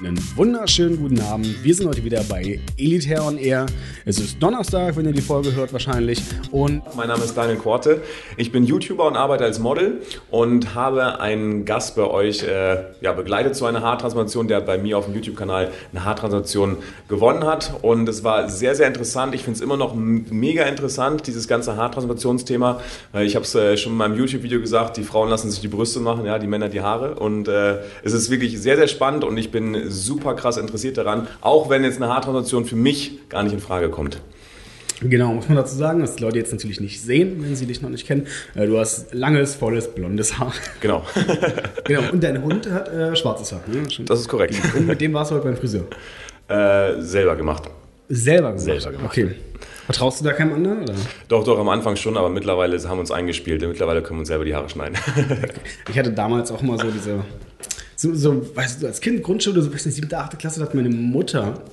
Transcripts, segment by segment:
Einen wunderschönen guten Abend. Wir sind heute wieder bei Elitair on Air. Es ist Donnerstag, wenn ihr die Folge hört wahrscheinlich. Und mein Name ist Daniel Korte. Ich bin YouTuber und arbeite als Model und habe einen Gast bei euch äh, ja, begleitet zu einer Haartransplantation, der bei mir auf dem YouTube-Kanal eine Haartransplantation gewonnen hat. Und es war sehr, sehr interessant. Ich finde es immer noch mega interessant, dieses ganze Haartransplantationsthema. Ich habe es äh, schon in meinem YouTube-Video gesagt, die Frauen lassen sich die Brüste machen, ja, die Männer die Haare. Und äh, es ist wirklich sehr, sehr spannend und ich bin super krass interessiert daran, auch wenn jetzt eine Haartransplantation für mich gar nicht in Frage kommt. Genau, muss man dazu sagen, dass die Leute jetzt natürlich nicht sehen, wenn sie dich noch nicht kennen. Äh, du hast langes, volles, blondes Haar. Genau. genau. Und dein Hund hat äh, schwarzes Haar. Ne? Das ist korrekt. Und mit dem warst du heute beim Friseur? Äh, selber gemacht. Selber gemacht? Selber gemacht. Okay. Vertraust du da keinem anderen? Oder? Doch, doch, am Anfang schon, aber mittlerweile haben wir uns eingespielt. Mittlerweile können wir uns selber die Haare schneiden. ich hatte damals auch mal so diese so, so, weißt du, als Kind, Grundschule, so bis in siebte, achte Klasse, hat meine Mutter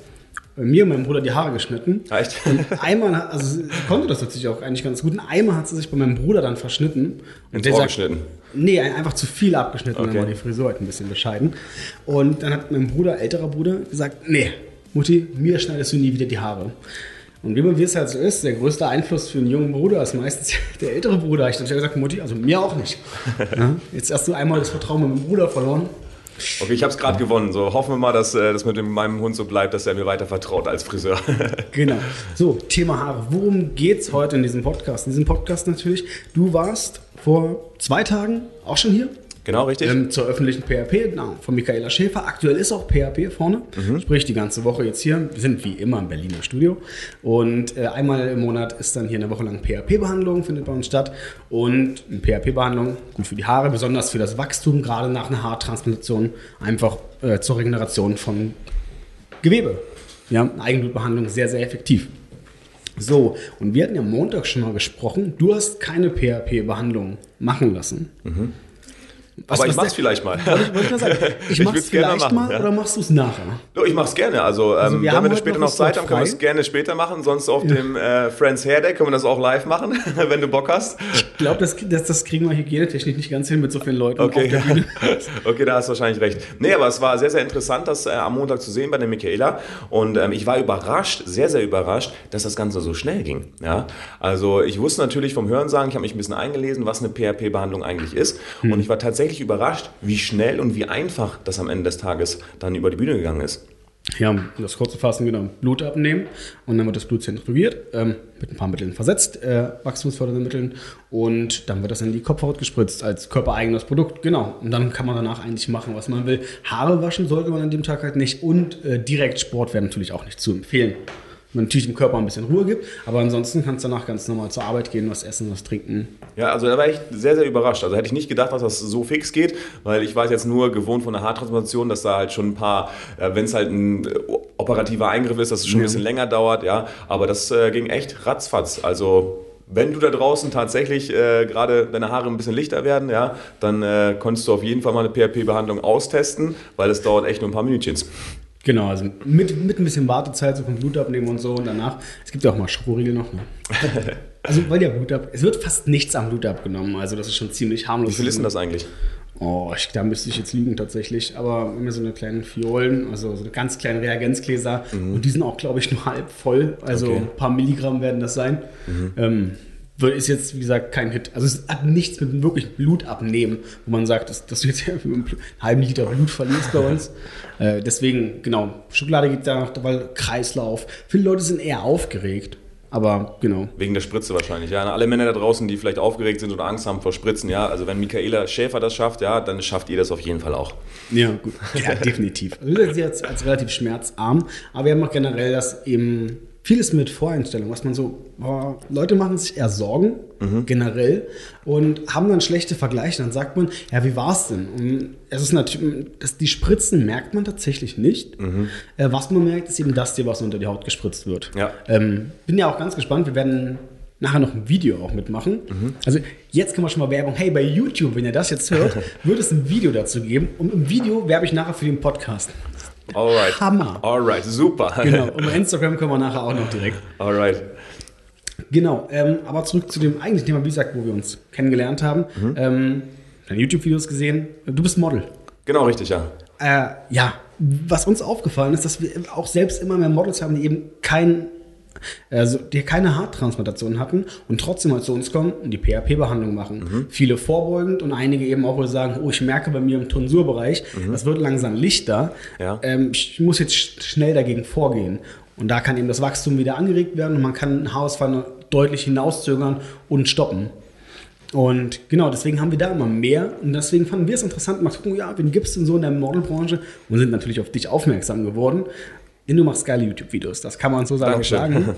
mir und meinem Bruder die Haare geschnitten. Echt? Und einmal, also sie konnte das natürlich auch eigentlich ganz gut. Und einmal hat sie sich bei meinem Bruder dann verschnitten. Und der sagt, geschnitten? Nee, einfach zu viel abgeschnitten. Okay. Dann war die Frisur halt ein bisschen bescheiden. Und dann hat mein Bruder, älterer Bruder, gesagt, nee, Mutti, mir schneidest du nie wieder die Haare. Und wie es halt so ist, der größte Einfluss für einen jungen Bruder ist meistens der ältere Bruder. Ich habe gesagt, Mutti, also mir auch nicht. Jetzt hast du einmal das Vertrauen mit meinem Bruder verloren. Okay, ich habe es gerade gewonnen. So hoffen wir mal, dass äh, das mit meinem Hund so bleibt, dass er mir weiter vertraut als Friseur. genau. So, Thema Haare. Worum geht es heute in diesem Podcast? In diesem Podcast natürlich. Du warst vor zwei Tagen auch schon hier. Genau, richtig. Ähm, zur öffentlichen PHP, genau, von Michaela Schäfer. Aktuell ist auch PHP vorne, mhm. sprich die ganze Woche jetzt hier. Wir sind wie immer im Berliner Studio. Und äh, einmal im Monat ist dann hier eine Woche lang PHP-Behandlung, findet bei uns statt. Und eine PHP-Behandlung, gut für die Haare, besonders für das Wachstum, gerade nach einer Haartransplantation, einfach äh, zur Regeneration von Gewebe. Ja, Eigenblutbehandlung sehr, sehr effektiv. So, und wir hatten ja Montag schon mal gesprochen, du hast keine PHP-Behandlung machen lassen. Mhm. Was, aber ich mach's vielleicht mal. Wollte, wollte ich, sagen, ich, ich mach's vielleicht machen, mal ja. oder machst du es nachher? Ich mach's gerne. Also, also ähm, wir wenn wir das später noch Zeit haben, können wir es gerne später machen. Sonst auf ja. dem äh, Friends Hair Day können wir das auch live machen, wenn du Bock hast. Ich glaube, das, das, das, kriegen wir hygienetechnisch nicht ganz hin mit so vielen Leuten okay. okay, da hast du wahrscheinlich recht. Nee, aber es war sehr, sehr interessant, das äh, am Montag zu sehen bei der Michaela. Und ähm, ich war überrascht, sehr, sehr überrascht, dass das Ganze so schnell ging. Ja? Also ich wusste natürlich vom Hörensagen, ich habe mich ein bisschen eingelesen, was eine PHP-Behandlung eigentlich ist. Hm. Und ich war tatsächlich überrascht, wie schnell und wie einfach das am Ende des Tages dann über die Bühne gegangen ist. Ja, um das kurze Fassen genau, Blut abnehmen und dann wird das Blut zentrifugiert, ähm, mit ein paar Mitteln versetzt, äh, wachstumsfördernden Mitteln und dann wird das in die Kopfhaut gespritzt als körpereigenes Produkt, genau. Und dann kann man danach eigentlich machen, was man will. Haare waschen sollte man an dem Tag halt nicht und äh, direkt Sport wäre natürlich auch nicht zu empfehlen man natürlich dem Körper ein bisschen Ruhe gibt, aber ansonsten kannst du danach ganz normal zur Arbeit gehen, was essen, was trinken. Ja, also da war ich sehr, sehr überrascht. Also hätte ich nicht gedacht, dass das so fix geht, weil ich weiß jetzt nur gewohnt von der Haartransplantation, dass da halt schon ein paar, äh, wenn es halt ein äh, operativer Eingriff ist, dass es schon ein bisschen länger dauert, ja, aber das äh, ging echt ratzfatz. Also wenn du da draußen tatsächlich äh, gerade deine Haare ein bisschen lichter werden, ja, dann äh, konntest du auf jeden Fall mal eine PRP-Behandlung austesten, weil es dauert echt nur ein paar Minütchen. Genau, also mit, mit ein bisschen Wartezeit, so vom Blut abnehmen und so und danach. Es gibt ja auch mal Schokoriegel noch. Ne? also, weil ja Blut ab. Es wird fast nichts am Blut abgenommen, also das ist schon ziemlich harmlos. Wie viel ist denn das eigentlich? Oh, ich, da müsste ich jetzt lügen tatsächlich. Aber immer so eine kleinen Fiolen, also so eine ganz kleinen Reagenzgläser. Mhm. Und die sind auch, glaube ich, nur halb voll. Also okay. ein paar Milligramm werden das sein. Mhm. Ähm, ist jetzt, wie gesagt, kein Hit. Also es hat nichts mit wirklich Blut abnehmen, wo man sagt, dass, dass du jetzt einen halben Liter Blut verlierst bei uns. äh, deswegen, genau, Schokolade geht da, weil Kreislauf. Viele Leute sind eher aufgeregt. Aber genau. Wegen der Spritze wahrscheinlich, ja. Alle Männer da draußen, die vielleicht aufgeregt sind oder Angst haben vor Spritzen, ja. Also wenn Michaela Schäfer das schafft, ja, dann schafft ihr das auf jeden Fall auch. Ja, gut. Ja, definitiv. Also das ist jetzt als relativ schmerzarm. Aber wir haben auch generell das eben vieles mit Voreinstellung, was man so, boah, Leute machen sich eher Sorgen, mhm. generell, und haben dann schlechte Vergleiche. Dann sagt man, ja, wie war es denn? Und es ist natürlich, das, die Spritzen merkt man tatsächlich nicht. Mhm. Äh, was man merkt, ist eben das hier, was unter die Haut gespritzt wird. Ja. Ähm, bin ja auch ganz gespannt. Wir werden nachher noch ein Video auch mitmachen. Mhm. Also jetzt können wir schon mal Werbung. Hey, bei YouTube, wenn ihr das jetzt hört, wird es ein Video dazu geben. Und im Video werbe ich nachher für den Podcast. Alright. Hammer. Alright, super. Genau, und Instagram können wir nachher auch noch direkt. Alright. Genau, ähm, aber zurück zu dem eigentlichen Thema, wie gesagt, wo wir uns kennengelernt haben. Mhm. Ähm, deine YouTube-Videos gesehen. Du bist Model. Genau, richtig, ja. Äh, ja, was uns aufgefallen ist, dass wir auch selbst immer mehr Models haben, die eben kein also die keine Haartransplantation hatten und trotzdem halt zu uns kommen und die PHP-Behandlung machen. Mhm. Viele vorbeugend und einige eben auch sagen, oh, ich merke bei mir im Tonsurbereich, mhm. das wird langsam lichter. Ja. Ähm, ich muss jetzt schnell dagegen vorgehen. Und da kann eben das Wachstum wieder angeregt werden und man kann Haarausfall deutlich hinauszögern und stoppen. Und genau, deswegen haben wir da immer mehr. Und deswegen fanden wir es interessant, mal zu gucken, ja, wen gibt es denn so in der Modelbranche? Und sind natürlich auf dich aufmerksam geworden. Denn du machst geile YouTube-Videos, das kann man so sagen.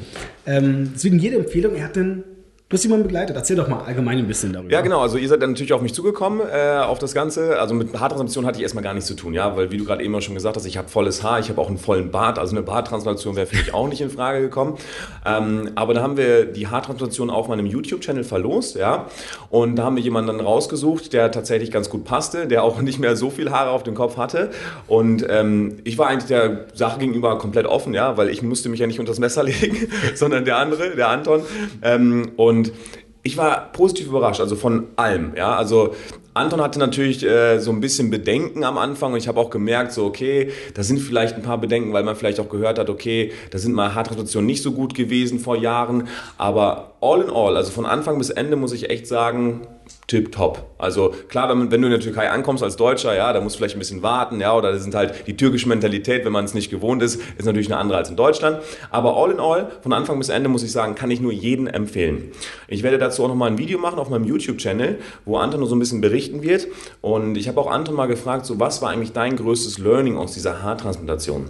Ähm, deswegen jede Empfehlung, er hat dann Du hast jemanden begleitet. Erzähl doch mal allgemein ein bisschen darüber. Ja, genau. Also ihr seid dann natürlich auf mich zugekommen, äh, auf das Ganze. Also mit Haartransplantation hatte ich erstmal gar nichts zu tun, ja, weil wie du gerade eben schon gesagt hast, ich habe volles Haar, ich habe auch einen vollen Bart. Also eine Barttransplantation wäre für mich auch nicht in Frage gekommen. Ähm, aber da haben wir die Haartransplantation auf meinem YouTube-Channel verlost, ja. Und da haben wir jemanden dann rausgesucht, der tatsächlich ganz gut passte, der auch nicht mehr so viel Haare auf dem Kopf hatte. Und ähm, ich war eigentlich der Sache gegenüber komplett offen, ja, weil ich musste mich ja nicht unter das Messer legen, sondern der andere, der Anton. Ähm, und und ich war positiv überrascht, also von allem. Ja, also Anton hatte natürlich äh, so ein bisschen Bedenken am Anfang und ich habe auch gemerkt, so okay, da sind vielleicht ein paar Bedenken, weil man vielleicht auch gehört hat, okay, da sind mal Hartrestitutionen nicht so gut gewesen vor Jahren, aber all in all, also von Anfang bis Ende muss ich echt sagen, tipptopp. Also klar, wenn, wenn, du in der Türkei ankommst als Deutscher, ja, da musst du vielleicht ein bisschen warten, ja, oder das sind halt die türkische Mentalität, wenn man es nicht gewohnt ist, ist natürlich eine andere als in Deutschland. Aber all in all, von Anfang bis Ende muss ich sagen, kann ich nur jeden empfehlen. Ich werde dazu auch nochmal ein Video machen auf meinem YouTube-Channel, wo Anton nur so ein bisschen berichten wird. Und ich habe auch Anton mal gefragt, so was war eigentlich dein größtes Learning aus dieser Haartransplantation?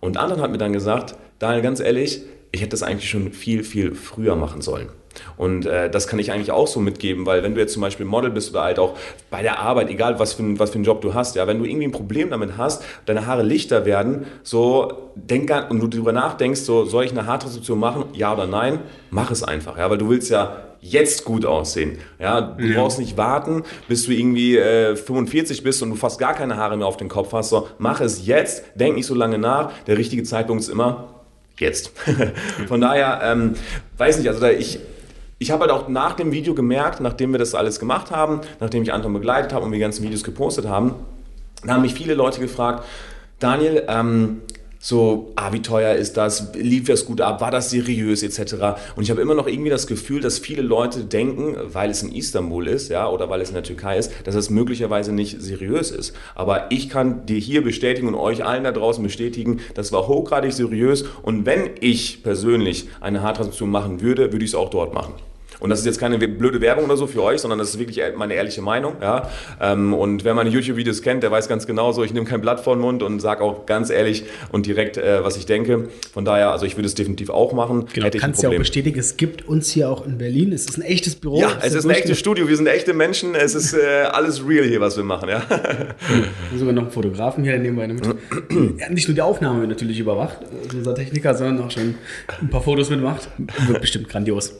Und Anton hat mir dann gesagt, Daniel, ganz ehrlich, ich hätte das eigentlich schon viel, viel früher machen sollen. Und äh, das kann ich eigentlich auch so mitgeben, weil wenn du jetzt zum Beispiel Model bist oder halt auch bei der Arbeit, egal was für, ein, was für einen Job du hast, ja, wenn du irgendwie ein Problem damit hast, deine Haare lichter werden, so denk an, und du darüber nachdenkst, so soll ich eine Haartransplantation machen, ja oder nein, mach es einfach, ja, weil du willst ja jetzt gut aussehen. Ja, du ja. brauchst nicht warten, bis du irgendwie äh, 45 bist und du fast gar keine Haare mehr auf dem Kopf hast. So, mach es jetzt, denk nicht so lange nach. Der richtige Zeitpunkt ist immer jetzt. Von daher, ähm, weiß nicht, also da ich ich habe halt auch nach dem Video gemerkt, nachdem wir das alles gemacht haben, nachdem ich Anton begleitet habe und wir die ganzen Videos gepostet haben, da haben mich viele Leute gefragt, Daniel, ähm, so, ah, wie teuer ist das, lief das gut ab, war das seriös etc. Und ich habe immer noch irgendwie das Gefühl, dass viele Leute denken, weil es in Istanbul ist, ja, oder weil es in der Türkei ist, dass es möglicherweise nicht seriös ist. Aber ich kann dir hier bestätigen und euch allen da draußen bestätigen, das war hochgradig seriös. Und wenn ich persönlich eine Haartransplantation machen würde, würde ich es auch dort machen. Und das ist jetzt keine blöde Werbung oder so für euch, sondern das ist wirklich meine ehrliche Meinung. Ja? Ähm, und wer meine YouTube-Videos kennt, der weiß ganz genau so, ich nehme kein Blatt vor den Mund und sage auch ganz ehrlich und direkt, äh, was ich denke. Von daher, also ich würde es definitiv auch machen. Genau, Hätte kannst ja auch bestätigen, es gibt uns hier auch in Berlin. Es ist ein echtes Büro. Ja, es ist, ein echtes Studio. Wir sind echte Menschen. Es ist äh, alles real hier, was wir machen. Ja? Wir sogar noch einen Fotografen hier, nebenbei mit. ja, nicht nur die Aufnahme wird natürlich überwacht, also unser Techniker, sondern auch schon ein paar Fotos mitmacht. Wird bestimmt grandios.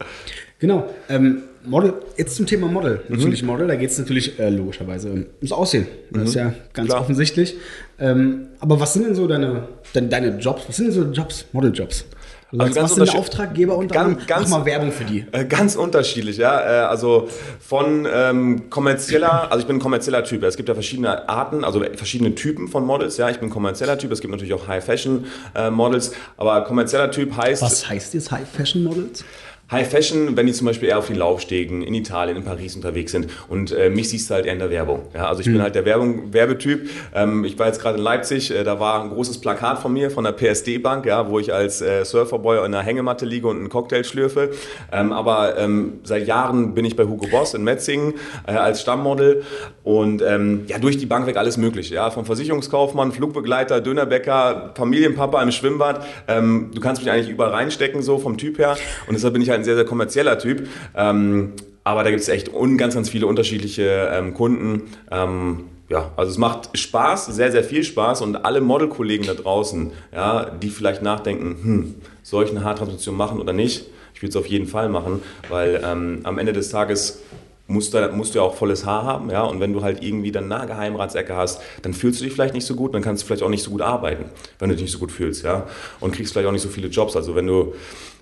Genau. Ähm, Model, jetzt zum Thema Model. Mhm. Natürlich Model, da geht es natürlich äh, logischerweise ums Aussehen. Das mhm. ist ja ganz Klar. offensichtlich. Ähm, aber was sind denn so deine, deine, deine Jobs? Was sind denn so Jobs, Model-Jobs? Also ganz was sind Auftraggeber und ganz, ganz, Mach mal Werbung für die. Äh, ganz unterschiedlich, ja. Äh, also von ähm, kommerzieller, also ich bin ein kommerzieller Typ. Es gibt ja verschiedene Arten, also verschiedene Typen von Models. Ja, ich bin ein kommerzieller Typ. Es gibt natürlich auch High Fashion äh, Models, aber kommerzieller Typ heißt. Was heißt jetzt High Fashion Models? High Fashion, wenn die zum Beispiel eher auf den Laufstegen in Italien, in Paris unterwegs sind. Und äh, mich siehst du halt eher in der Werbung. Ja, also ich mhm. bin hm. halt der Werbung, Werbetyp. Ähm, ich war jetzt gerade in Leipzig, äh, da war ein großes Plakat von mir, von der PSD-Bank, ja, wo ich als äh, Surferboy in einer Hängematte liege und einen Cocktail schlürfe. Ähm, aber ähm, seit Jahren bin ich bei Hugo Boss in Metzingen äh, als Stammmodel. Und ähm, ja, durch die Bank weg alles mögliche. Ja, vom Versicherungskaufmann, Flugbegleiter, Dönerbäcker, Familienpapa im Schwimmbad. Ähm, du kannst mich eigentlich überall reinstecken, so vom Typ her. Und deshalb bin ich halt ein sehr, sehr kommerzieller Typ. Ähm, aber da gibt es echt ganz, ganz viele unterschiedliche ähm, Kunden. Ähm, ja, also es macht Spaß, sehr, sehr viel Spaß und alle Modelkollegen da draußen, ja, die vielleicht nachdenken, hm, soll ich eine Haartransplantation machen oder nicht? Ich würde es auf jeden Fall machen, weil ähm, am Ende des Tages musst du, musst du ja auch volles Haar haben, ja, und wenn du halt irgendwie dann eine Geheimratsecke hast, dann fühlst du dich vielleicht nicht so gut, dann kannst du vielleicht auch nicht so gut arbeiten, wenn du dich nicht so gut fühlst, ja, und kriegst vielleicht auch nicht so viele Jobs. Also wenn du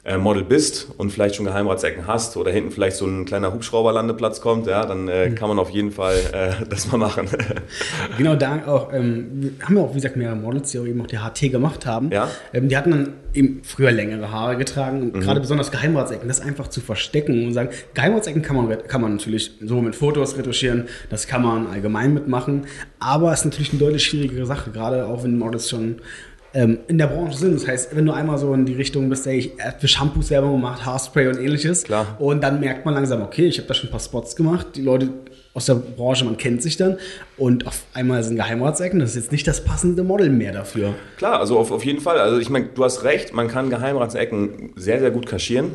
äh, Model bist und vielleicht schon Geheimratsecken hast oder hinten vielleicht so ein kleiner Hubschrauberlandeplatz kommt, ja, dann äh, kann man auf jeden Fall äh, das mal machen. genau, da auch, ähm, haben wir auch, wie gesagt, mehrere Models, die auch eben auch die HT gemacht haben. Ja. Ähm, die hatten dann eben früher längere Haare getragen und mhm. gerade besonders Geheimratsecken, das einfach zu verstecken und sagen, Geheimratsecken kann man, kann man natürlich so mit Fotos retuschieren, das kann man allgemein mitmachen, aber es ist natürlich eine deutlich schwierigere Sache, gerade auch wenn Models schon ähm, in der Branche sind. Das heißt, wenn du einmal so in die Richtung bist, ey, ich für Shampoos Werbung gemacht, Haarspray und ähnliches. Klar. Und dann merkt man langsam, okay, ich habe da schon ein paar Spots gemacht. Die Leute aus der Branche, man kennt sich dann. Und auf einmal sind Geheimratsecken, das ist jetzt nicht das passende Model mehr dafür. Klar, also auf, auf jeden Fall. Also ich meine, du hast recht, man kann Geheimratsecken sehr, sehr gut kaschieren.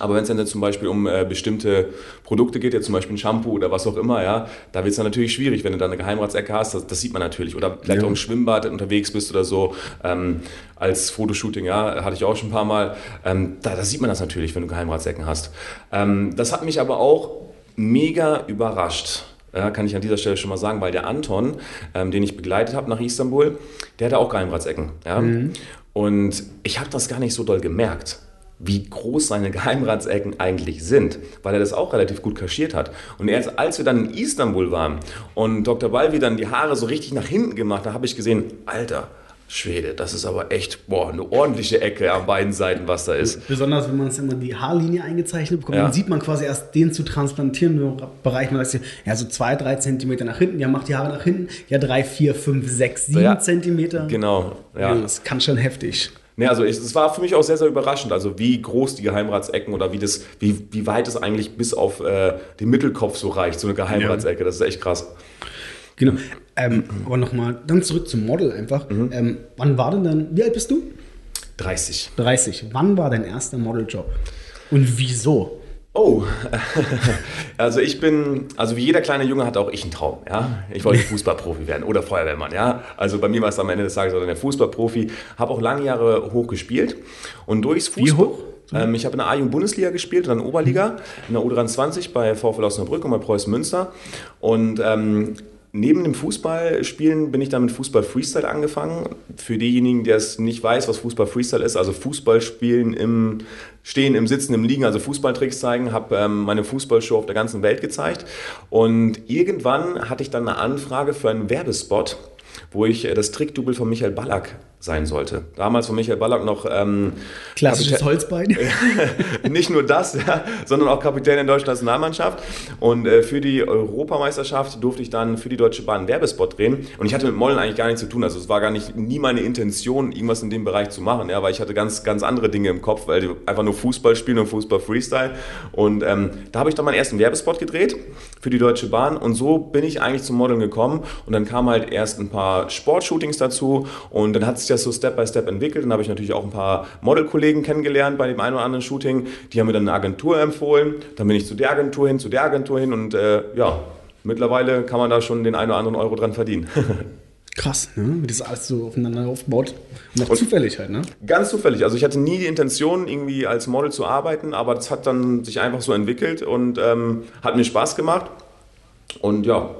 Aber wenn es dann zum Beispiel um äh, bestimmte Produkte geht, ja zum Beispiel ein Shampoo oder was auch immer, ja, da wird es dann natürlich schwierig, wenn du da eine Geheimratsecke hast, das, das sieht man natürlich. Oder vielleicht ja. auch im Schwimmbad unterwegs bist oder so, ähm, als Fotoshooting, ja, hatte ich auch schon ein paar Mal. Ähm, da, da, sieht man das natürlich, wenn du Geheimratsecken hast. Ähm, das hat mich aber auch mega überrascht. Ja, kann ich an dieser Stelle schon mal sagen, weil der Anton, ähm, den ich begleitet habe nach Istanbul, der hatte auch Geheimratsecken. Ja? Mhm. Und ich habe das gar nicht so doll gemerkt wie groß seine Geheimratsecken eigentlich sind, weil er das auch relativ gut kaschiert hat. Und erst als wir dann in Istanbul waren und Dr. Balvi dann die Haare so richtig nach hinten gemacht hat, habe ich gesehen, Alter, Schwede, das ist aber echt boah, eine ordentliche Ecke an beiden Seiten, was da ist. Besonders wenn man es immer die Haarlinie eingezeichnet bekommt, ja. dann sieht man quasi erst den zu transplantieren Bereich. Man sagt, ja, so zwei, drei Zentimeter nach hinten, ja, macht die Haare nach hinten, ja, drei, vier, fünf, sechs, sieben ja, Zentimeter. Genau, ja. ja. Das kann schon heftig. Nee, also es war für mich auch sehr, sehr überraschend, also wie groß die Geheimratsecken oder wie, das, wie, wie weit es eigentlich bis auf äh, den Mittelkopf so reicht, so eine Geheimratsecke. Das ist echt krass. Genau. Ähm, aber nochmal, dann zurück zum Model einfach. Mhm. Ähm, wann war denn dann, wie alt bist du? 30. 30. Wann war dein erster Modeljob? Und wieso? Oh, also ich bin, also wie jeder kleine Junge hatte auch ich einen Traum, ja. Ich wollte Fußballprofi werden oder Feuerwehrmann, ja. Also bei mir war es am Ende des Tages der Fußballprofi. Habe auch lange Jahre hoch gespielt und durchs Fußball. Wie hoch? Ähm, ich habe in der A-Jugend-Bundesliga gespielt und dann Oberliga, in der U23 bei VfL Osnabrück und bei Preußen Münster. Und ähm, Neben dem Fußballspielen bin ich dann mit Fußball Freestyle angefangen. Für diejenigen, die es nicht weiß, was Fußball Freestyle ist, also Fußball spielen im Stehen, im Sitzen, im Liegen, also Fußballtricks zeigen, habe ähm, meine Fußballshow auf der ganzen Welt gezeigt. Und irgendwann hatte ich dann eine Anfrage für einen Werbespot, wo ich äh, das Trickdouble von Michael Ballack sein sollte. Damals von Michael Ballack noch ähm, klassisches Holzbein. nicht nur das, ja, sondern auch Kapitän der deutschen Nationalmannschaft. Und äh, für die Europameisterschaft durfte ich dann für die Deutsche Bahn einen Werbespot drehen. Und ich hatte mit Mollen eigentlich gar nichts zu tun. Also es war gar nicht nie meine Intention, irgendwas in dem Bereich zu machen, ja, weil ich hatte ganz ganz andere Dinge im Kopf, weil die einfach nur Fußball spielen und Fußball Freestyle. Und ähm, da habe ich dann meinen ersten Werbespot gedreht für die Deutsche Bahn. Und so bin ich eigentlich zum Modeln gekommen. Und dann kamen halt erst ein paar Sportshootings dazu. Und dann hat sich sich das so Step by Step entwickelt. Dann habe ich natürlich auch ein paar Modelkollegen kennengelernt bei dem einen oder anderen Shooting. Die haben mir dann eine Agentur empfohlen. Dann bin ich zu der Agentur hin, zu der Agentur hin und äh, ja, mittlerweile kann man da schon den einen oder anderen Euro dran verdienen. Krass, ne? wie das alles so aufeinander aufbaut. Und auch und zufällig halt, ne? Ganz zufällig. Also ich hatte nie die Intention, irgendwie als Model zu arbeiten, aber das hat dann sich einfach so entwickelt und ähm, hat mir Spaß gemacht. Und ja,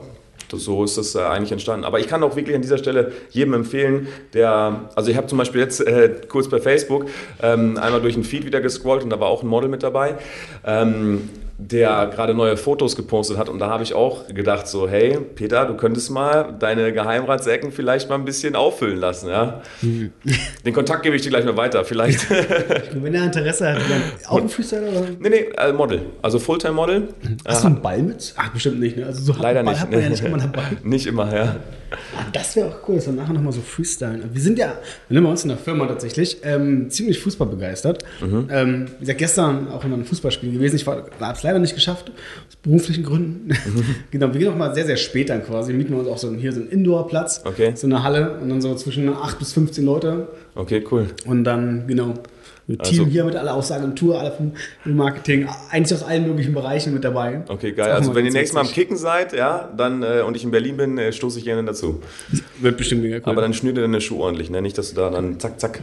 so ist das äh, eigentlich entstanden. Aber ich kann auch wirklich an dieser Stelle jedem empfehlen, der, also ich habe zum Beispiel jetzt äh, kurz bei Facebook ähm, einmal durch den Feed wieder gescrollt und da war auch ein Model mit dabei. Ähm, der gerade neue Fotos gepostet hat. Und da habe ich auch gedacht, so, hey, Peter, du könntest mal deine Geheimratsecken vielleicht mal ein bisschen auffüllen lassen. Ja? Den Kontakt gebe ich dir gleich mal weiter, vielleicht. Wenn er Interesse hat, auch ein Freestyler? Oder? Nee, nee, äh, Model. Also Fulltime-Model. Hast du einen Ball mit? Ach, bestimmt nicht. Ne? Also so Leider Ball nicht. hat man ja nicht immer dabei. nicht immer, ja. Ah, das wäre auch cool, dass wir nachher nochmal so freestylen. Wir sind ja, wir bei uns in der Firma tatsächlich, ähm, ziemlich fußballbegeistert. Mhm. Ähm, wie gesagt, gestern auch in einem Fußballspiel gewesen. Ich habe es leider nicht geschafft, aus beruflichen Gründen. Mhm. genau, wir gehen auch mal sehr, sehr spät dann quasi. Mieten wir uns auch so hier so einen Indoor-Platz, okay. so eine Halle und dann so zwischen 8 bis 15 Leute. Okay, cool. Und dann, genau, Team also, hier mit aller aus Agentur, alle vom Marketing, eigentlich aus allen möglichen Bereichen mit dabei. Okay, geil. Also wenn ihr nächstes Mal am Kicken seid, ja, dann äh, und ich in Berlin bin, äh, stoße ich gerne dazu. Wird bestimmt mega cool. Aber dann schnür dir deine Schuhe ordentlich, ne? Nicht, dass du da dann zack, zack.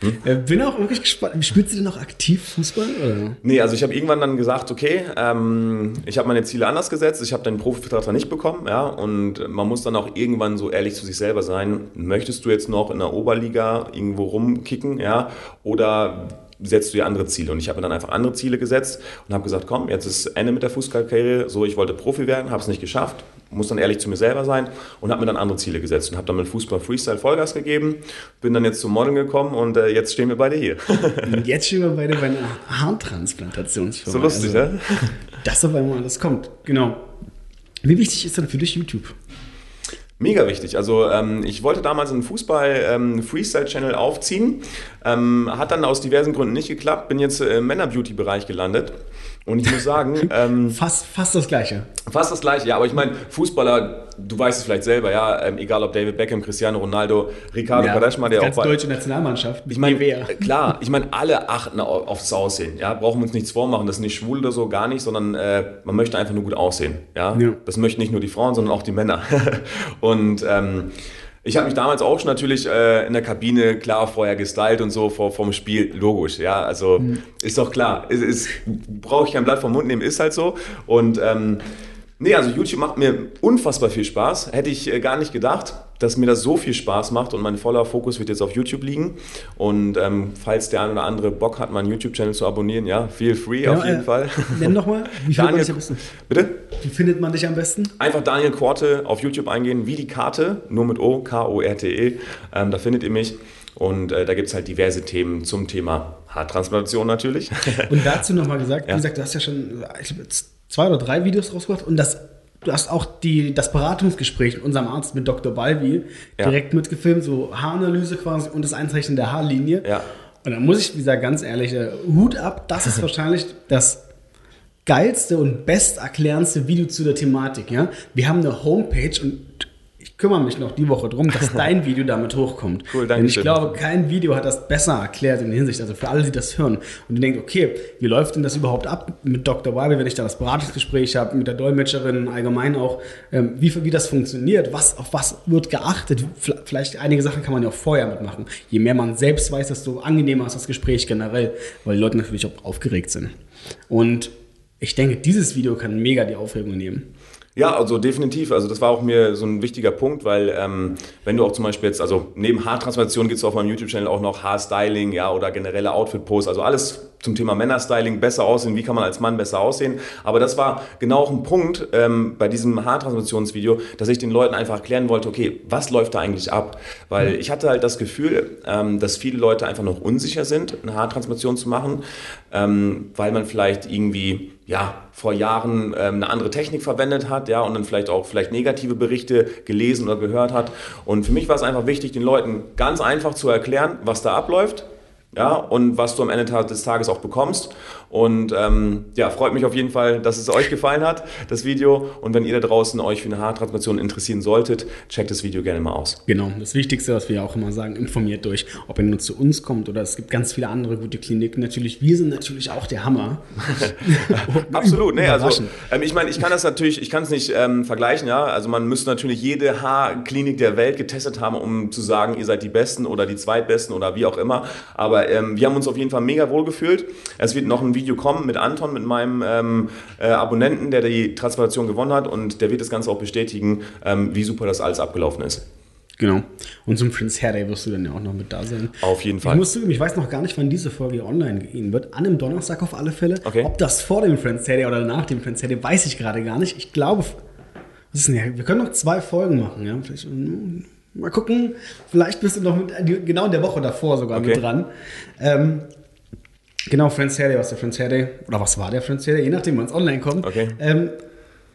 Hm? Äh, bin auch wirklich gespannt. Spielst du denn noch aktiv Fußball? Oder? Nee, also ich habe irgendwann dann gesagt, okay, ähm, ich habe meine Ziele anders gesetzt, ich habe den Profivertrag nicht bekommen, ja, und man muss dann auch irgendwann so ehrlich zu sich selber sein. Möchtest du jetzt noch in der Oberliga irgendwo rumkicken, ja, oder setzt du dir andere Ziele. Und ich habe dann einfach andere Ziele gesetzt und habe gesagt, komm, jetzt ist Ende mit der Fußballkarriere. So, ich wollte Profi werden, habe es nicht geschafft, muss dann ehrlich zu mir selber sein und habe mir dann andere Ziele gesetzt und habe dann mit Fußball Freestyle Vollgas gegeben, bin dann jetzt zum Modeln gekommen und äh, jetzt stehen wir beide hier. und jetzt stehen wir beide bei einer Haartransplantationsfirma. So lustig, also, ja? Dass auf einmal alles kommt, genau. Wie wichtig ist dann für dich YouTube? Mega wichtig. Also ähm, ich wollte damals einen Fußball-Freestyle-Channel ähm, aufziehen, ähm, hat dann aus diversen Gründen nicht geklappt, bin jetzt im Männer-Beauty-Bereich gelandet und ich muss sagen. Ähm, fast, fast das Gleiche. Fast das Gleiche, ja. Aber ich meine, Fußballer, du weißt es vielleicht selber, ja. Ähm, egal ob David Beckham, Cristiano Ronaldo, Ricardo ja, Quaresma, der auch. deutsche Nationalmannschaft. Ich meine, klar, ich meine, alle achten aufs Aussehen. Ja, brauchen wir uns nichts vormachen. Das ist nicht schwul oder so, gar nicht, sondern äh, man möchte einfach nur gut aussehen. Ja? ja. Das möchten nicht nur die Frauen, sondern auch die Männer. und. Ähm, ich habe mich damals auch schon natürlich äh, in der Kabine klar vorher gestylt und so vor vom Spiel. Logisch, ja, also mhm. ist doch klar, ist, ist brauche ich kein Blatt vom Mund nehmen, ist halt so. Und ähm, Nee, also YouTube macht mir unfassbar viel Spaß. Hätte ich äh, gar nicht gedacht, dass mir das so viel Spaß macht und mein voller Fokus wird jetzt auf YouTube liegen. Und ähm, falls der ein oder andere Bock hat, meinen YouTube-Channel zu abonnieren, ja, feel free ja, auf jeden äh, Fall. Nenn doch mal, wie findet man dich am besten? Bitte? Wie findet man dich am besten? Einfach Daniel Korte auf YouTube eingehen, wie die Karte, nur mit O, K-O-R-T-E. Ähm, da findet ihr mich. Und äh, da gibt es halt diverse Themen zum Thema Haartransplantation natürlich. Und dazu nochmal gesagt, ja. wie gesagt, du hast ja schon, ich glaube, zwei oder drei Videos rausgebracht und das du hast auch die, das Beratungsgespräch mit unserem Arzt, mit Dr. Balvi, ja. direkt mitgefilmt, so Haaranalyse quasi und das Einzeichnen der Haarlinie. Ja. Und da muss ich, wie gesagt, ganz ehrlich, Hut ab, das ist wahrscheinlich das geilste und besterklärendste Video zu der Thematik. Ja? Wir haben eine Homepage und kümmere mich noch die Woche drum, dass dein Video damit hochkommt. Cool, danke Denn ich schön. glaube, kein Video hat das besser erklärt in der Hinsicht. Also für alle, die das hören und die denken, okay, wie läuft denn das überhaupt ab mit Dr. Weibel, wenn ich da das Beratungsgespräch habe, mit der Dolmetscherin allgemein auch, ähm, wie, wie das funktioniert, was, auf was wird geachtet. Vielleicht einige Sachen kann man ja auch vorher mitmachen. Je mehr man selbst weiß, desto angenehmer ist das Gespräch generell, weil die Leute natürlich auch aufgeregt sind. Und ich denke, dieses Video kann mega die Aufregung nehmen. Ja, also definitiv. Also das war auch mir so ein wichtiger Punkt, weil ähm, wenn du auch zum Beispiel jetzt, also neben Haartransplantation gibt es auf meinem YouTube-Channel auch noch Haarstyling, ja, oder generelle Outfit-Posts, also alles zum Thema Männerstyling, besser aussehen, wie kann man als Mann besser aussehen. Aber das war genau auch ein Punkt ähm, bei diesem Haartransplantationsvideo, dass ich den Leuten einfach erklären wollte, okay, was läuft da eigentlich ab? Weil ich hatte halt das Gefühl, ähm, dass viele Leute einfach noch unsicher sind, eine Haartransplantation zu machen, ähm, weil man vielleicht irgendwie ja, vor Jahren ähm, eine andere Technik verwendet hat, ja, und dann vielleicht auch vielleicht negative Berichte gelesen oder gehört hat. Und für mich war es einfach wichtig, den Leuten ganz einfach zu erklären, was da abläuft, ja, und was du am Ende des Tages auch bekommst. Und ähm, ja, freut mich auf jeden Fall, dass es euch gefallen hat, das Video. Und wenn ihr da draußen euch für eine Haartransplantation interessieren solltet, checkt das Video gerne mal aus. Genau, das Wichtigste, was wir auch immer sagen, informiert euch, ob ihr nur zu uns kommt oder es gibt ganz viele andere gute Kliniken. Natürlich, wir sind natürlich auch der Hammer. Absolut, ne, also ähm, ich meine, ich kann das natürlich, ich kann es nicht ähm, vergleichen, ja. Also man müsste natürlich jede Haarklinik der Welt getestet haben, um zu sagen, ihr seid die Besten oder die Zweitbesten oder wie auch immer. Aber ähm, wir haben uns auf jeden Fall mega wohl gefühlt. Es wird noch ein Video kommen mit Anton, mit meinem ähm, äh, Abonnenten, der die Transplantation gewonnen hat und der wird das Ganze auch bestätigen, ähm, wie super das alles abgelaufen ist. Genau. Und zum Prince Harry wirst du dann ja auch noch mit da sein. Auf jeden Fall. Ich, muss zugeben, ich weiß noch gar nicht, wann diese Folge online gehen wird. An einem Donnerstag auf alle Fälle. Okay. Ob das vor dem Prince Harry oder nach dem Prince Harry, weiß ich gerade gar nicht. Ich glaube, was ist denn hier? wir können noch zwei Folgen machen. Ja? Vielleicht, mal gucken. Vielleicht bist du noch mit, genau in der Woche davor sogar okay. mit dran. Ähm, Genau, Friends Hair Day, was der Friends Hair Day, oder was war der Friends Hair Day, je nachdem, wann es online kommt. Okay. Ähm,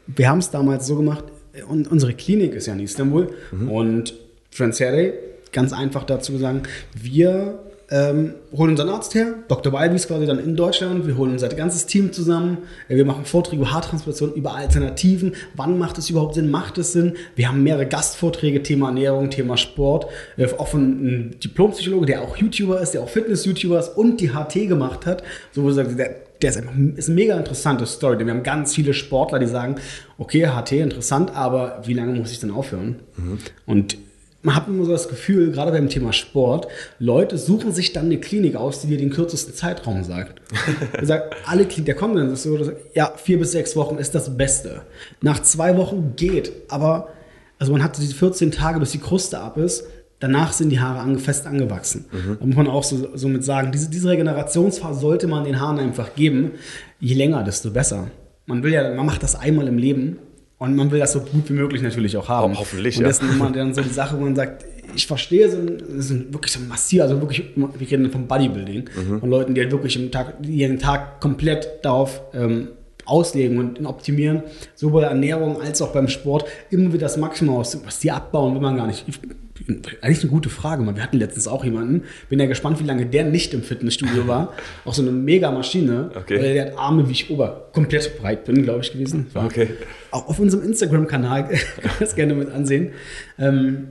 wir haben es damals so gemacht, und unsere Klinik ist ja in Istanbul mhm. und Friends Hair Day, ganz einfach dazu sagen, wir ähm, holen unseren Arzt her, Dr. Balbi ist quasi dann in Deutschland, wir holen unser ganzes Team zusammen, äh, wir machen Vorträge über Haartransplantation, über Alternativen, wann macht es überhaupt Sinn, macht es Sinn, wir haben mehrere Gastvorträge, Thema Ernährung, Thema Sport, äh, auch von einem Diplompsychologe, der auch YouTuber ist, der auch Fitness-YouTuber ist und die HT gemacht hat, so wo sagt, der, der ist einfach ist eine mega interessante Story, denn wir haben ganz viele Sportler, die sagen, okay, HT interessant, aber wie lange muss ich denn aufhören? Mhm. Und man hat immer so das Gefühl, gerade beim Thema Sport, Leute suchen sich dann eine Klinik aus, die dir den kürzesten Zeitraum sagt. sagt, alle Kliniken, der kommt dann ist so, ja, vier bis sechs Wochen ist das Beste. Nach zwei Wochen geht, aber also man hat diese 14 Tage, bis die Kruste ab ist, danach sind die Haare ange, fest angewachsen. Mhm. Da muss man auch so, so mit sagen, diese, diese Regenerationsphase sollte man den Haaren einfach geben. Je länger, desto besser. Man will ja, man macht das einmal im Leben und man will das so gut wie möglich natürlich auch haben. Oh, hoffentlich, und ja. das ist immer dann so die Sache, wo man sagt, ich verstehe so, das sind wirklich so massiv, also wirklich, wir reden vom Bodybuilding, mhm. von Leuten, die halt wirklich im Tag, ihren Tag komplett darauf ähm, auslegen und optimieren, sowohl Ernährung als auch beim Sport, immer wieder das Maximum aus, was die abbauen, will man gar nicht. Ich, eigentlich eine gute Frage. Wir hatten letztens auch jemanden. Bin ja gespannt, wie lange der nicht im Fitnessstudio war. Auch so eine mega Maschine. Okay. Der hat Arme, wie ich ober komplett breit bin, glaube ich, gewesen. Okay. Auch auf unserem Instagram-Kanal kann man das gerne mit ansehen. Ähm,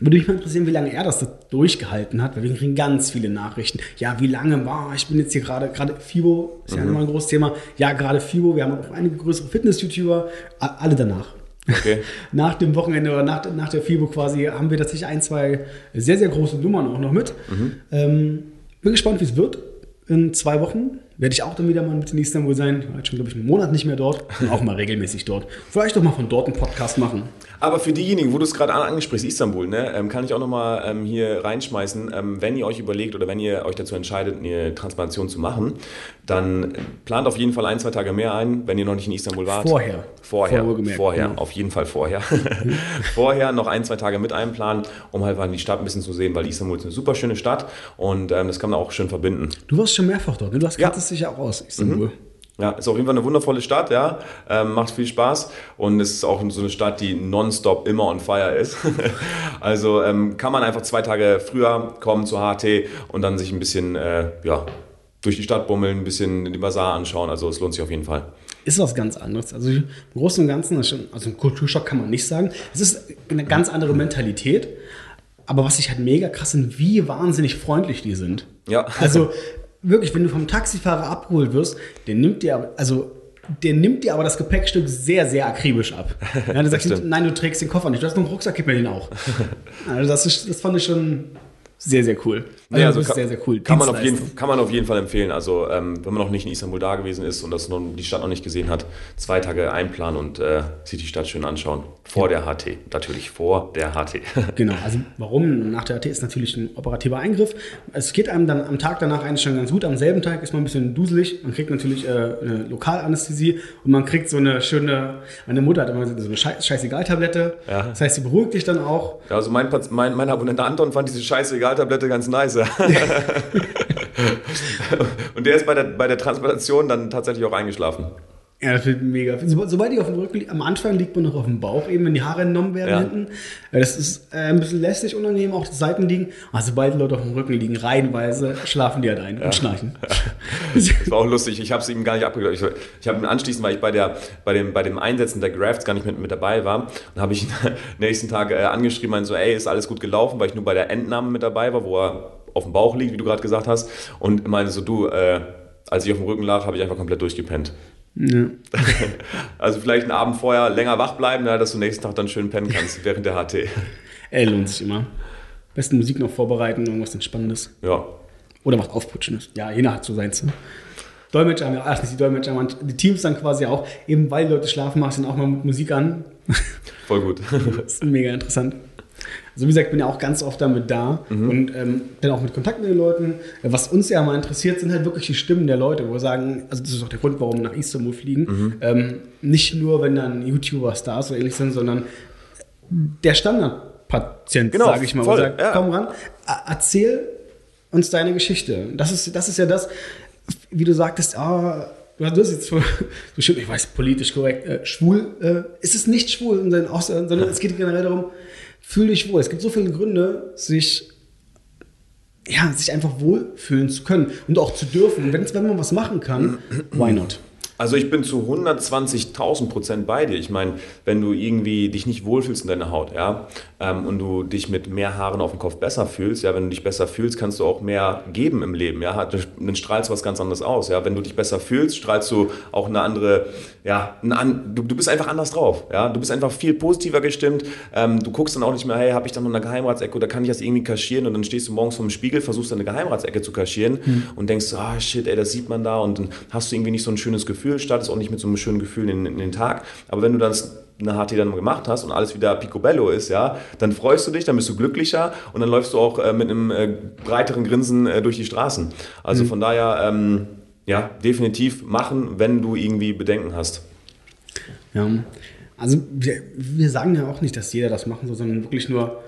würde mich mal interessieren, wie lange er das durchgehalten hat, weil wir kriegen ganz viele Nachrichten. Ja, wie lange war, ich bin jetzt hier gerade, gerade FIBO, ist ja mhm. immer ein großes Thema. Ja, gerade FIBO, wir haben auch einige größere Fitness-YouTuber, alle danach. Okay. nach dem Wochenende oder nach, nach der FIBO quasi haben wir tatsächlich ein, zwei sehr, sehr große Nummern auch noch mit. Mhm. Ähm, bin gespannt, wie es wird. In zwei Wochen werde ich auch dann wieder mal mit in Istanbul sein. Ich war jetzt schon, glaube ich, einen Monat nicht mehr dort und auch mal regelmäßig dort. Vielleicht doch mal von dort einen Podcast machen. Aber für diejenigen, wo du es gerade angesprichst, Istanbul, ne, ähm, kann ich auch nochmal ähm, hier reinschmeißen, ähm, wenn ihr euch überlegt oder wenn ihr euch dazu entscheidet, eine Transplantation zu machen, dann plant auf jeden Fall ein, zwei Tage mehr ein, wenn ihr noch nicht in Istanbul wart. Vorher. Vorher, vorher, genau. auf jeden Fall vorher. vorher noch ein, zwei Tage mit einplanen, um halt mal die Stadt ein bisschen zu sehen, weil Istanbul ist eine super schöne Stadt und ähm, das kann man auch schön verbinden. Du warst schon mehrfach dort, ne? du hast ja. dich ja auch aus, Istanbul. Mhm. Ja, ist auf jeden Fall eine wundervolle Stadt, ja. Ähm, macht viel Spaß und es ist auch so eine Stadt, die nonstop immer on fire ist. also ähm, kann man einfach zwei Tage früher kommen zur HT und dann sich ein bisschen, äh, ja, durch die Stadt bummeln, ein bisschen die Bazar anschauen. Also es lohnt sich auf jeden Fall. Ist was ganz anderes. Also im Großen und Ganzen, also ein Kulturschock kann man nicht sagen. Es ist eine ganz andere Mentalität. Aber was ich halt mega krass finde, wie wahnsinnig freundlich die sind. Ja. Also wirklich, wenn du vom Taxifahrer abgeholt wirst, der nimmt dir, also der nimmt dir aber das Gepäckstück sehr, sehr akribisch ab. Ja, der sagt, nein, du trägst den Koffer nicht, du hast noch einen Rucksack, gib mir den auch. Also das, ist, das fand ich schon sehr, sehr cool. Also, ja, also kann, sehr, sehr cool. Kann man, auf jeden, kann man auf jeden Fall empfehlen. Also, ähm, wenn man noch nicht in Istanbul da gewesen ist und das noch, die Stadt noch nicht gesehen hat, zwei Tage einplanen und äh, sich die Stadt schön anschauen. Vor ja. der HT. Natürlich vor der HT. genau. Also, warum? Nach der HT ist natürlich ein operativer Eingriff. Es geht einem dann am Tag danach eigentlich schon ganz gut. Am selben Tag ist man ein bisschen duselig. Man kriegt natürlich äh, eine Lokalanästhesie und man kriegt so eine schöne, meine Mutter hat immer so eine Scheißegal-Tablette. Ja. Das heißt, sie beruhigt dich dann auch. Ja, also mein, mein, mein Abonnent Anton fand diese Scheißegal-Tablette ganz nice. und der ist bei der, bei der Transplantation dann tatsächlich auch eingeschlafen. Ja, das wird mega. Sobald ich auf dem Rücken liege, am Anfang liegt man noch auf dem Bauch, eben wenn die Haare entnommen werden ja. hinten. Das ist äh, ein bisschen lästig, unangenehm, auch die Seiten liegen. Aber sobald die Leute auf dem Rücken liegen, reihenweise, schlafen die halt ein ja. und schnarchen. das war auch lustig. Ich habe es ihm gar nicht abgegeben. Ich, ich habe anschließend, weil ich bei, der, bei, dem, bei dem Einsetzen der Grafts gar nicht mit, mit dabei war, und habe ich ihn nächsten Tag äh, angeschrieben, meinte so, ey, ist alles gut gelaufen, weil ich nur bei der Entnahme mit dabei war, wo er auf dem Bauch liegt, wie du gerade gesagt hast. Und meinte so, du, äh, als ich auf dem Rücken lag, habe ich einfach komplett durchgepennt. Ja. Also vielleicht einen Abend vorher länger wach bleiben, dass du nächsten Tag dann schön pennen kannst während der HT. Ey, lohnt sich immer. Besten Musik noch vorbereiten, irgendwas Entspannendes. Ja. Oder was Aufputschendes. Ja, je nach so seins. Ne? Dolmetscher haben ja, ach nicht die Dolmetscher, man, die Teams dann quasi auch, eben weil Leute schlafen, machst du dann auch mal mit Musik an. Voll gut. das ist mega interessant. Also wie gesagt, bin ja auch ganz oft damit da mhm. und ähm, bin auch mit Kontakt mit den Leuten. Was uns ja mal interessiert, sind halt wirklich die Stimmen der Leute, wo wir sagen, also das ist auch der Grund, warum wir nach Istanbul fliegen. Mhm. Ähm, nicht nur, wenn dann YouTuber, Stars oder ähnlich sind, sondern der Standardpatient, genau, sage ich mal, voll, sagt, ja. komm ran, erzähl uns deine Geschichte. Das ist, das ist ja das, wie du sagtest, ah, du hast jetzt so schön, ich weiß, politisch korrekt, äh, schwul, äh, ist es nicht schwul, sondern es geht generell darum, fühl dich wohl. Es gibt so viele Gründe, sich ja, sich einfach wohlfühlen zu können und auch zu dürfen. Und wenn man was machen kann, why not? Also ich bin zu 120.000 Prozent bei dir. Ich meine, wenn du irgendwie dich nicht wohlfühlst in deiner Haut, ja, ähm, und du dich mit mehr Haaren auf dem Kopf besser fühlst, ja, wenn du dich besser fühlst, kannst du auch mehr geben im Leben, ja, dann strahlst du was ganz anderes aus, ja. Wenn du dich besser fühlst, strahlst du auch eine andere, ja, ein, du, du bist einfach anders drauf, ja. Du bist einfach viel positiver gestimmt. Ähm, du guckst dann auch nicht mehr, hey, habe ich da noch eine Geheimratsecke oder kann ich das irgendwie kaschieren? Und dann stehst du morgens vor dem Spiegel, versuchst eine Geheimratsecke zu kaschieren hm. und denkst, ah, oh, shit, ey, das sieht man da und dann hast du irgendwie nicht so ein schönes Gefühl Gefühl, startest auch nicht mit so einem schönen Gefühl in, in den Tag. Aber wenn du dann eine HT dann gemacht hast und alles wieder picobello ist, ja, dann freust du dich, dann bist du glücklicher und dann läufst du auch äh, mit einem äh, breiteren Grinsen äh, durch die Straßen. Also mhm. von daher, ähm, ja, definitiv machen, wenn du irgendwie Bedenken hast. Ja, also wir, wir sagen ja auch nicht, dass jeder das machen soll, sondern wirklich nur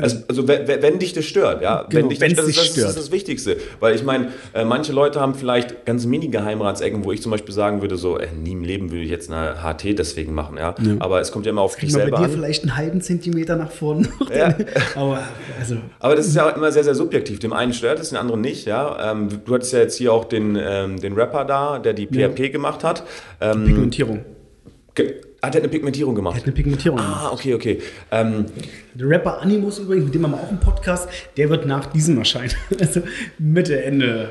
also, also wenn, wenn, dich das stört, ja, genau, wenn dich das, das, das, stört. ist das Wichtigste. Weil ich meine, äh, manche Leute haben vielleicht ganz Mini-Geheimratsecken, wo ich zum Beispiel sagen würde, so, äh, nie im Leben würde ich jetzt eine HT deswegen machen, ja. ja. Aber es kommt ja immer auf dich selber bei dir an. vielleicht einen halben Zentimeter nach vorne. Ja. Aber, also. Aber das ist ja immer sehr, sehr subjektiv. Dem einen stört es, den anderen nicht, ja. Ähm, du hattest ja jetzt hier auch den, ähm, den Rapper da, der die PHP ja. gemacht hat. Ähm, Pigmentierung. Ah, der hat eine Pigmentierung gemacht. Der hat eine Pigmentierung ah, gemacht. Ah, okay, okay. Ähm, der Rapper Animus übrigens, mit dem haben wir auch einen Podcast, der wird nach diesem erscheinen. Also Mitte, Ende,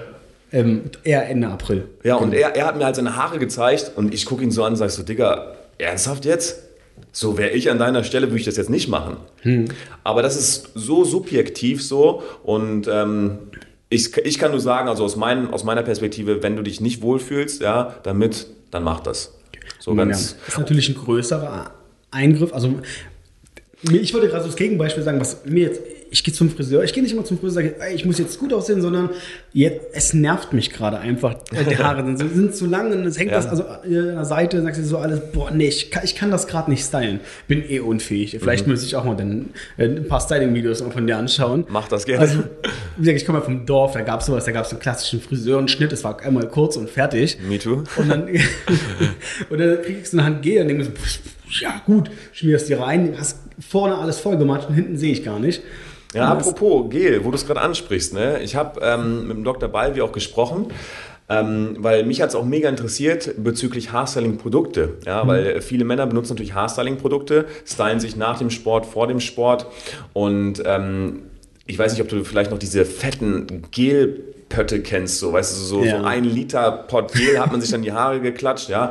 ähm, eher Ende April. Ja, und er, er hat mir halt seine Haare gezeigt und ich gucke ihn so an und sage so, Digga, ernsthaft jetzt? So wäre ich an deiner Stelle, würde ich das jetzt nicht machen. Hm. Aber das ist so subjektiv so und ähm, ich, ich kann nur sagen, also aus, mein, aus meiner Perspektive, wenn du dich nicht wohlfühlst, ja, damit, dann mach das. So ganz. Ja, ist natürlich ein größerer Eingriff. Also ich würde gerade so das Gegenbeispiel sagen, was mir jetzt, ich gehe zum Friseur, ich gehe nicht immer zum Friseur, sage, ich muss jetzt gut aussehen, sondern jetzt, es nervt mich gerade einfach. Die Haare sind, sind zu lang und es hängt ja. das also an der Seite, sagst du so alles, boah, nee, ich kann, ich kann das gerade nicht stylen. Bin eh unfähig. Vielleicht mhm. müsste ich auch mal dann, äh, ein paar Styling-Videos von dir anschauen. Mach das gerne. Also, wie gesagt, ich komme ja vom Dorf, da gab es sowas, da gab es einen klassischen Friseur und Schnitt, es war einmal kurz und fertig. Me too. Und dann, und dann kriegst du eine Hand Gel und denkst so, ja gut, schmierst die rein, hast vorne alles voll gemacht und hinten sehe ich gar nicht. Ja, apropos Gel, wo du es gerade ansprichst, ne? ich habe ähm, mit dem Dr. Balvi auch gesprochen. Ähm, weil mich hat es auch mega interessiert bezüglich Haarstyling-Produkte. Ja, mhm. Weil viele Männer benutzen natürlich Haarstyling-Produkte, stylen sich nach dem Sport, vor dem Sport. Und ähm, ich weiß nicht, ob du vielleicht noch diese fetten Gelpötte kennst, so, weißt du, so, ja. so ein Liter Pot Gel hat man sich dann die Haare geklatscht, ja.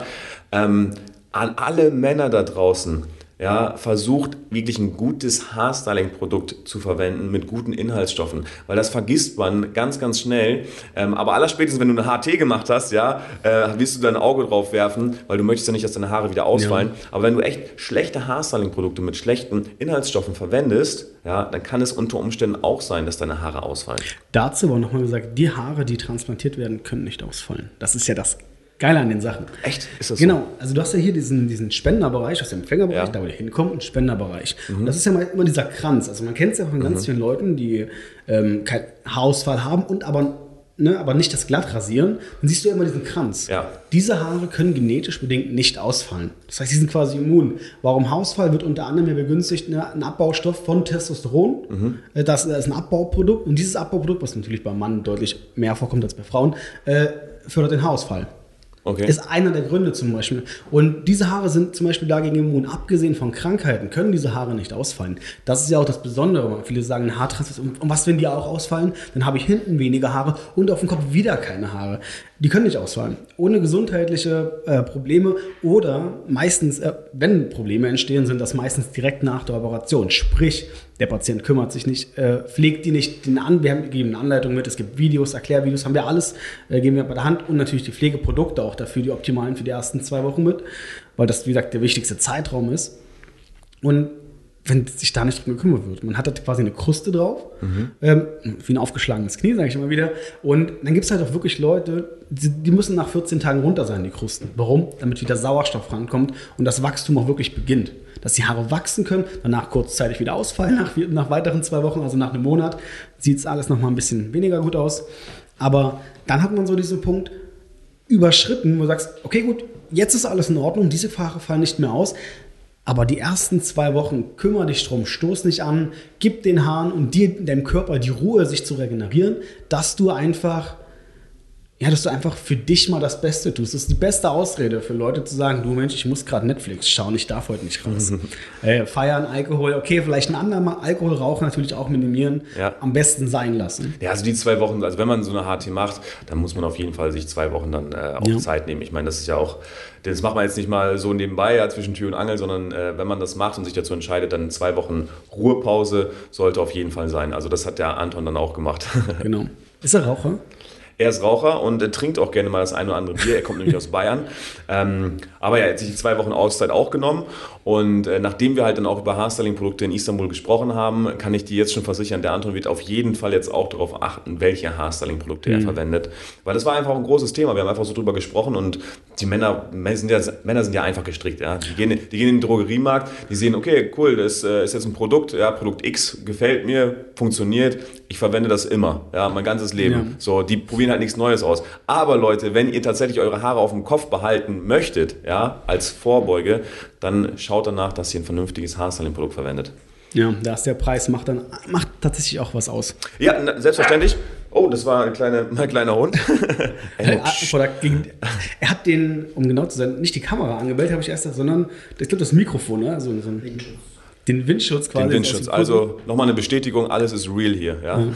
Ähm, an alle Männer da draußen ja, versucht wirklich ein gutes Haarstyling-Produkt zu verwenden mit guten Inhaltsstoffen, weil das vergisst man ganz, ganz schnell. Ähm, aber allerspätestens, wenn du eine HT gemacht hast, ja, äh, wirst du dein Auge drauf werfen, weil du möchtest ja nicht, dass deine Haare wieder ausfallen. Ja. Aber wenn du echt schlechte Haarstyling-Produkte mit schlechten Inhaltsstoffen verwendest, ja, dann kann es unter Umständen auch sein, dass deine Haare ausfallen. Dazu aber nochmal gesagt, die Haare, die transplantiert werden, können nicht ausfallen. Das ist ja das Geil an den Sachen. Echt? Ist das genau. so? Genau. Also du hast ja hier diesen, diesen Spenderbereich, aus dem Empfängerbereich, ja. da wo ihr hinkommt, ein Spenderbereich. Mhm. das ist ja mal immer dieser Kranz. Also man kennt es ja von ganz mhm. vielen Leuten, die ähm, keinen Haarausfall haben und aber, ne, aber nicht das glatt rasieren. Dann siehst du ja immer diesen Kranz. Ja. Diese Haare können genetisch bedingt nicht ausfallen. Das heißt, sie sind quasi immun. Warum Haarausfall wird unter anderem ja begünstigt, ne, ein Abbaustoff von Testosteron. Mhm. Äh, das, das, ist ein Abbauprodukt. Und dieses Abbauprodukt, was natürlich beim Mann deutlich mehr vorkommt als bei Frauen, äh, fördert den Haarausfall. Okay. Ist einer der Gründe zum Beispiel. Und diese Haare sind zum Beispiel dagegen immun. Abgesehen von Krankheiten können diese Haare nicht ausfallen. Das ist ja auch das Besondere. Viele sagen, Haartransplantation. Und was, wenn die auch ausfallen? Dann habe ich hinten weniger Haare und auf dem Kopf wieder keine Haare. Die können nicht ausfallen. Ohne gesundheitliche äh, Probleme oder meistens, äh, wenn Probleme entstehen, sind das meistens direkt nach der Operation. Sprich, der Patient kümmert sich nicht, äh, pflegt die nicht den an. Wir geben eine Anleitung mit, es gibt Videos, Erklärvideos, haben wir alles, äh, geben wir bei der Hand und natürlich die Pflegeprodukte auch dafür, die optimalen für die ersten zwei Wochen mit, weil das, wie gesagt, der wichtigste Zeitraum ist. Und wenn sich da nicht drum gekümmert wird. Man hat da quasi eine Kruste drauf, mhm. ähm, wie ein aufgeschlagenes Knie, sage ich immer wieder. Und dann gibt es halt auch wirklich Leute, die, die, müssen nach 14 Tagen runter sein, die Krusten. Warum? Damit wieder Sauerstoff rankommt und das Wachstum auch wirklich beginnt. Dass die Haare wachsen können, danach kurzzeitig wieder ausfallen, nach, nach weiteren zwei Wochen, also nach einem Monat, sieht es alles nochmal ein bisschen weniger gut aus. Aber dann hat man so diesen Punkt überschritten, wo du sagst, okay gut, jetzt ist alles in Ordnung, diese Haare fallen nicht mehr aus aber die ersten zwei Wochen kümmere dich drum, stoß nicht an, gib den Haaren und dir, deinem Körper die Ruhe, sich zu regenerieren, dass du einfach ja, dass du einfach für dich mal das Beste tust. Das ist die beste Ausrede für Leute zu sagen, du Mensch, ich muss gerade Netflix schauen, ich darf heute nicht raus. äh, feiern, Alkohol, okay, vielleicht ein anderer Alkohol rauchen natürlich auch minimieren, ja. am besten sein lassen. Ja, also die zwei Wochen, also wenn man so eine HT macht, dann muss man auf jeden Fall sich zwei Wochen dann äh, auch ja. Zeit nehmen. Ich meine, das ist ja auch, das macht man jetzt nicht mal so nebenbei ja, zwischen Tür und Angel, sondern äh, wenn man das macht und sich dazu entscheidet, dann zwei Wochen Ruhepause sollte auf jeden Fall sein. Also das hat der Anton dann auch gemacht. genau. Ist er Raucher? Er ist Raucher und äh, trinkt auch gerne mal das eine oder andere Bier. Er kommt nämlich aus Bayern. Ähm, aber ja, er hat sich die zwei Wochen Auszeit auch genommen. Und äh, nachdem wir halt dann auch über Haarstyling-Produkte in Istanbul gesprochen haben, kann ich dir jetzt schon versichern, der Anton wird auf jeden Fall jetzt auch darauf achten, welche Haarstyling-Produkte mhm. er verwendet. Weil das war einfach ein großes Thema. Wir haben einfach so drüber gesprochen und die Männer, Männer, sind, ja, Männer sind ja einfach gestrickt. Ja? Die, gehen, die gehen in den Drogeriemarkt, die sehen, okay, cool, das äh, ist jetzt ein Produkt, ja, Produkt X gefällt mir, funktioniert, ich verwende das immer, ja, mein ganzes Leben. Ja. So, die probieren halt nichts Neues aus. Aber Leute, wenn ihr tatsächlich eure Haare auf dem Kopf behalten möchtet, ja, als Vorbeuge, dann schaut danach, dass ihr ein vernünftiges Haarstyling-Produkt verwendet. Ja, da ist der Preis, macht dann macht tatsächlich auch was aus. Ja, selbstverständlich. Oh, das war ein kleiner, ein kleiner Hund. er, hat den, um genau zu sein, nicht die Kamera angemeldet, habe ich erst, sondern ich glaube das Mikrofon, ne? so, so ein den Windschutz quasi. Den Windschutz. Also nochmal eine Bestätigung, alles ist real hier. Ja? ja.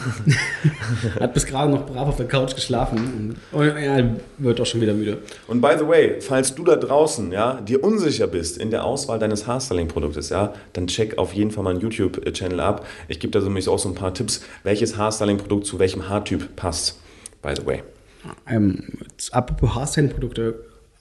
Hat bis gerade noch brav auf der Couch geschlafen und er wird auch schon wieder müde. Und by the way, falls du da draußen ja, dir unsicher bist in der Auswahl deines Haarstyling-Produktes, ja, dann check auf jeden Fall meinen YouTube-Channel ab. Ich gebe da nämlich auch so ein paar Tipps, welches Haarstyling-Produkt zu welchem Haartyp passt. By the way. Ähm, apropos Haarstyling-Produkte,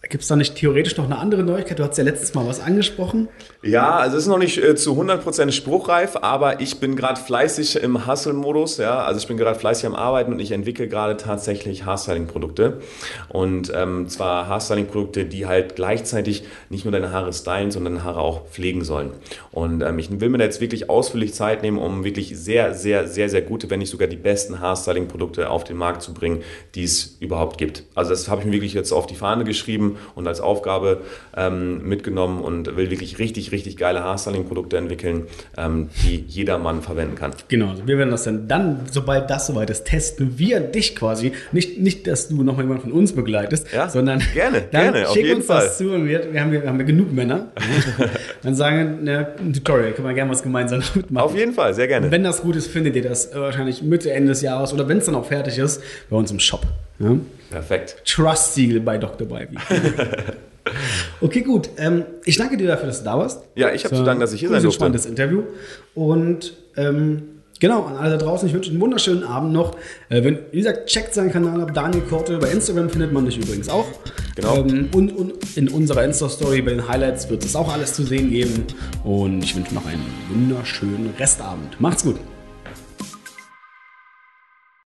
Gibt es da nicht theoretisch noch eine andere Neuigkeit? Du hast ja letztes Mal was angesprochen. Ja, also es ist noch nicht äh, zu 100% spruchreif, aber ich bin gerade fleißig im Hustle-Modus. Ja? Also ich bin gerade fleißig am Arbeiten und ich entwickle gerade tatsächlich Haarstyling-Produkte. Und ähm, zwar Haarstyling-Produkte, die halt gleichzeitig nicht nur deine Haare stylen, sondern deine Haare auch pflegen sollen. Und ähm, ich will mir da jetzt wirklich ausführlich Zeit nehmen, um wirklich sehr, sehr, sehr, sehr gute, wenn nicht sogar die besten Haarstyling-Produkte auf den Markt zu bringen, die es überhaupt gibt. Also das habe ich mir wirklich jetzt auf die Fahne geschrieben und als Aufgabe ähm, mitgenommen und will wirklich richtig, richtig geile Haarstyling-Produkte entwickeln, ähm, die jedermann verwenden kann. Genau, also wir werden das dann, dann, sobald das soweit ist, testen wir dich quasi. Nicht, nicht dass du noch jemanden von uns begleitest, ja, sondern gerne, gerne, auf jeden uns Fall. das zu und wir, wir, haben, wir haben genug Männer. dann sagen, na, ein Tutorial, können wir gerne was gemeinsam mitmachen. Auf jeden Fall, sehr gerne. wenn das gut ist, findet ihr das wahrscheinlich Mitte, Ende des Jahres oder wenn es dann auch fertig ist, bei uns im Shop. Ja? Perfekt. Trust-Siegel bei Dr. Bivey. okay, gut. Ähm, ich danke dir dafür, dass du da warst. Ja, ich habe zu danken, dass ich hier sein durfte. Ein spannendes Interview. Und ähm, genau, an alle da draußen, ich wünsche einen wunderschönen Abend noch. Äh, wenn, wie gesagt, checkt seinen Kanal ab. Daniel Korte bei Instagram findet man dich übrigens auch. Genau. Ähm, und, und, in unserer Insta-Story bei den Highlights wird es auch alles zu sehen geben. Und ich wünsche noch einen wunderschönen Restabend. Macht's gut.